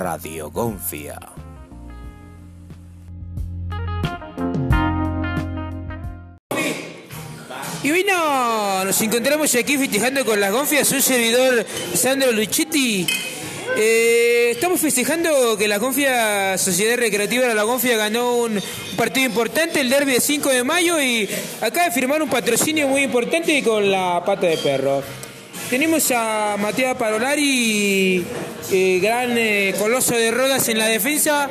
Radio Gonfia. Y bueno, nos encontramos aquí festejando con las gonfias, un servidor Sandro Luchetti. Eh, estamos festejando que la Gonfia Sociedad Recreativa de la Gonfia ganó un partido importante, el derby de 5 de mayo, y acaba de firmar un patrocinio muy importante con la pata de perro. Tenemos a Matías Parolari, eh, gran eh, coloso de rodas en la defensa.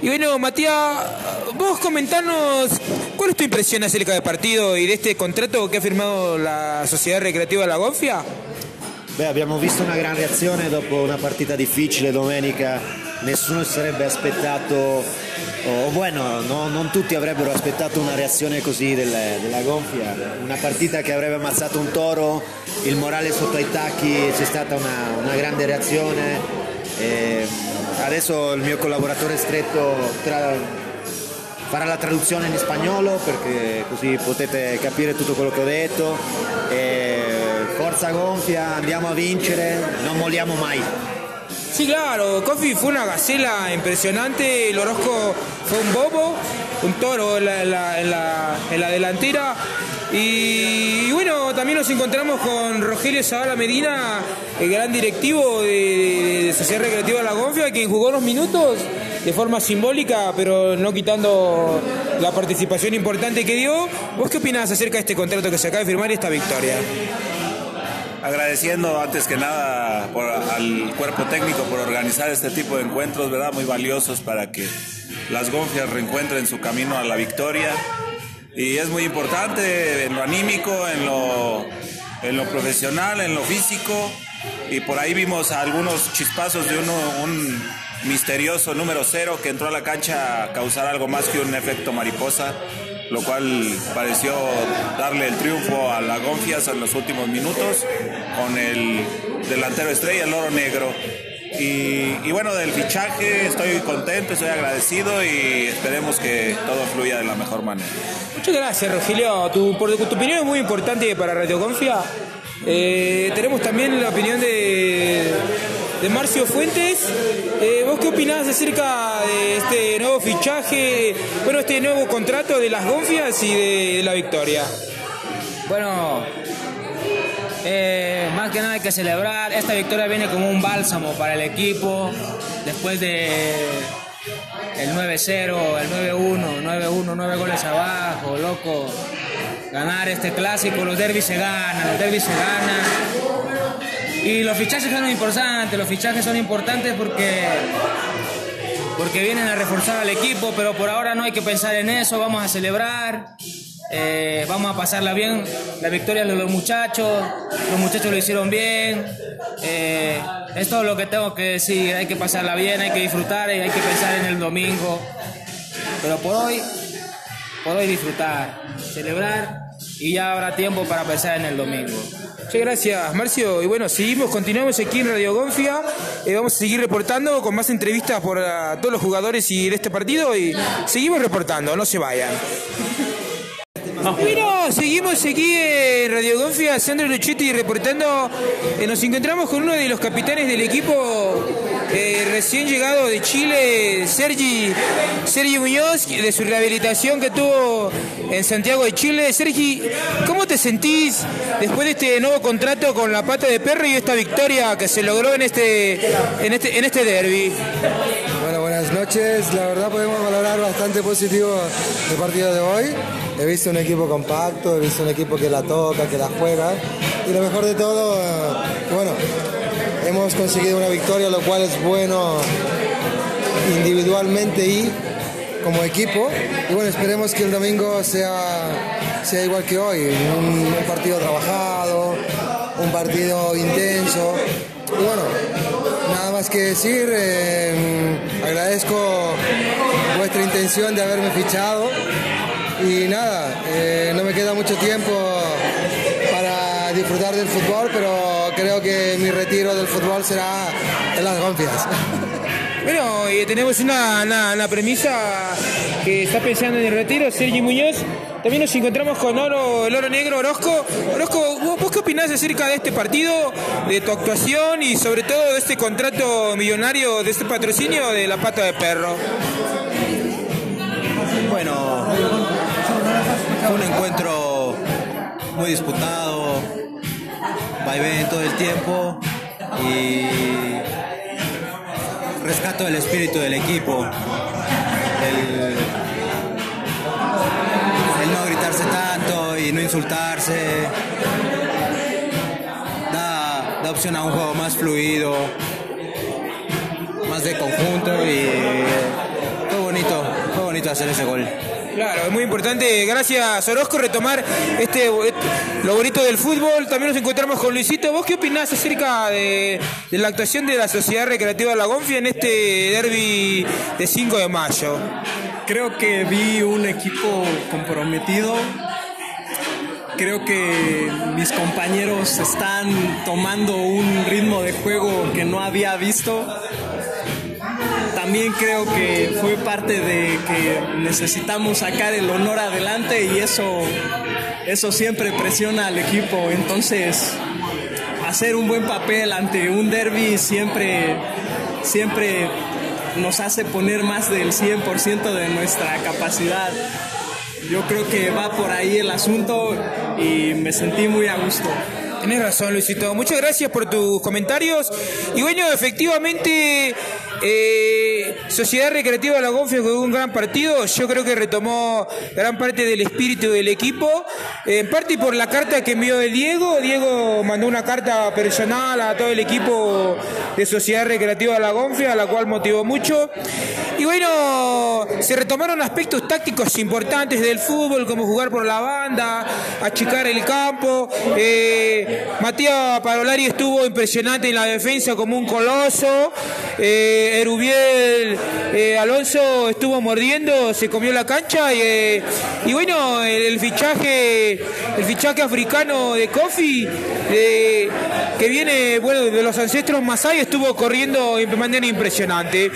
Y bueno, Matías, vos comentarnos cuál es tu impresión acerca del partido y de este contrato que ha firmado la Società Recreativa La Gonfia? Beh, abbiamo visto una gran reazione dopo una partita difficile domenica, nessuno si sarebbe aspettato, o bueno, no, non tutti avrebbero aspettato una reazione così della, della gonfia, una partita che avrebbe ammazzato un toro, il morale sotto ai tacchi, c'è stata una, una grande reazione. E adesso il mio collaboratore stretto tra, farà la traduzione in spagnolo perché così potete capire tutto quello che ho detto. E forza gonfia, andiamo a vincere, non molliamo mai. Sí, claro, Kofi fue una gacela impresionante, el Orozco fue un bobo, un toro en la, en la- en la- delantera. Y, bueno, también nos encontramos con Rogelio Zavala Medina, el gran directivo de, de- de Sociedad Recreativa La Gonfia, quien jugó unos minutos de forma simbólica, pero no quitando la participación importante que dio. ¿Vos qué opinás acerca de este contrato que se acaba de firmar y esta victoria? Agradeciendo antes que nada al cuerpo técnico por organizar este tipo de encuentros, ¿verdad? Muy valiosos para que las gonfias reencuentren su camino a la victoria. Y es muy importante en lo anímico, en lo, en lo profesional, en lo físico. Y por ahí vimos algunos chispazos de uno, un misterioso número cero que entró a la cancha a causar algo más que un efecto mariposa, lo cual pareció darle el triunfo a la Gonfias en los últimos minutos con el delantero estrella, el oro negro. Y, y bueno, del fichaje estoy contento, estoy agradecido y esperemos que todo fluya de la mejor manera. Muchas gracias, Rogelio. Tu, por, tu opinión es muy importante para Radio Confia. Eh, tenemos también la opinión de, de Marcio Fuentes. Eh, ¿Vos qué opinás acerca de este nuevo fichaje, bueno, este nuevo contrato de las Gonfias y de, de la victoria? Bueno, eh, que nada hay que celebrar. Esta victoria viene como un bálsamo para el equipo. Después de el 9-0, el 9-1, 9-1, 9 goles abajo, loco. Ganar este clásico, los derbis se ganan, los derbis se ganan. Y los fichajes son importantes, los fichajes son importantes porque porque vienen a reforzar al equipo, pero por ahora no hay que pensar en eso, vamos a celebrar, eh, vamos a pasarla bien, la victoria de los muchachos, los muchachos lo hicieron bien, eh, es todo lo que tengo que decir, hay que pasarla bien, hay que disfrutar y hay que pensar en el domingo, pero por hoy, por hoy disfrutar, celebrar y ya habrá tiempo para pensar en el domingo. Muchas gracias, Marcio. Y bueno, seguimos, continuamos aquí en Radio Gonfia. Eh, vamos a seguir reportando con más entrevistas por ah, todos los jugadores y de este partido. Y seguimos reportando, no se vayan. Bueno, seguimos aquí en Radio Gonfia, Sandro Luchetti reportando. Eh, nos encontramos con uno de los capitanes del equipo eh, recién llegado de Chile, Sergi, Sergi Muñoz, de su rehabilitación que tuvo en Santiago de Chile. Sergi, ¿cómo te sentís después de este nuevo contrato con la pata de perro y esta victoria que se logró en este, en este, en este derby? Noches. La verdad podemos valorar bastante positivo el partido de hoy. He visto un equipo compacto, he visto un equipo que la toca, que la juega. Y lo mejor de todo, eh, bueno, hemos conseguido una victoria, lo cual es bueno individualmente y como equipo. Y bueno, esperemos que el domingo sea, sea igual que hoy. Un partido trabajado, un partido intenso. Decir, eh, agradezco vuestra intención de haberme fichado y nada, eh, no me queda mucho tiempo para disfrutar del fútbol, pero creo que mi retiro del fútbol será en las gonfias. Bueno, y tenemos una, una- una premisa que está pensando en el retiro, Sergi Muñoz. También nos encontramos con Oro, el Oro Negro, Orozco. Orozco, ¿vos, qué opinás acerca de este partido, de tu actuación y sobre todo de este contrato millonario, de este patrocinio de la pata de perro? Bueno, un encuentro muy disputado, vaivén todo el tiempo y rescato el espíritu del equipo. Tanto y no insultarse da, da opción a un juego más fluido, más de conjunto y fue bonito, fue bonito hacer ese gol. Claro, es muy importante. Gracias, Orozco, retomar este, lo bonito del fútbol. También nos encontramos con Luisito. ¿Vos qué opinás acerca de, de la actuación de la Sociedad Recreativa de La Gonfia en este derby de 5 de mayo? Creo que vi un equipo comprometido. Creo que mis compañeros están tomando un ritmo de juego que no había visto también creo que fue parte de que necesitamos sacar el honor adelante y eso, eso siempre presiona al equipo. Entonces, hacer un buen papel ante un derby siempre, siempre nos hace poner más del 100% de nuestra capacidad. Yo creo que va por ahí el asunto y me sentí muy a gusto. Tienes razón, Luisito. Muchas gracias por tus comentarios. Y bueno, efectivamente, eh, Sociedad Recreativa de La Gonfia jugó un gran partido. Yo creo que retomó gran parte del espíritu del equipo. En parte por la carta que envió el Diego. Diego mandó una carta personal a todo el equipo de Sociedad Recreativa de La Gonfia, la cual motivó mucho. Y bueno, se retomaron aspectos tácticos importantes del fútbol, como jugar por la banda, achicar el campo. Eh, Matías Parolari estuvo impresionante en la defensa como un coloso. Eh, Erubiel eh, Alonso estuvo mordiendo, se comió la cancha y, eh, bueno, el, el, fichaje el fichaje africano de Kofi que viene bueno de los ancestros Masai estuvo corriendo de manera impresionante.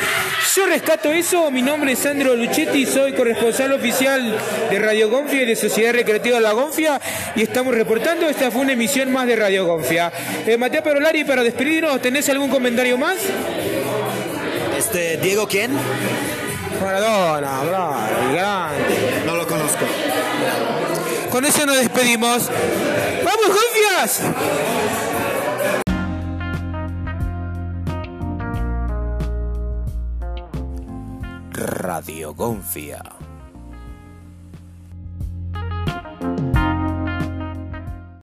Yo rescato eso, mi nombre es Sandro Luchetti, soy corresponsal oficial de Radio Gonfia y de Sociedad Recreativa de La Gonfia y estamos reportando, esta fue una emisión más de Radio Gonfia. Eh, Matías Perolari, para despedirnos, ¿tenés algún comentario más? Este, ¿Diego quién? Maradona, bravo, el grande. No lo conozco. Con eso nos despedimos. ¡Vamos, Gonfias! Radio Gonfia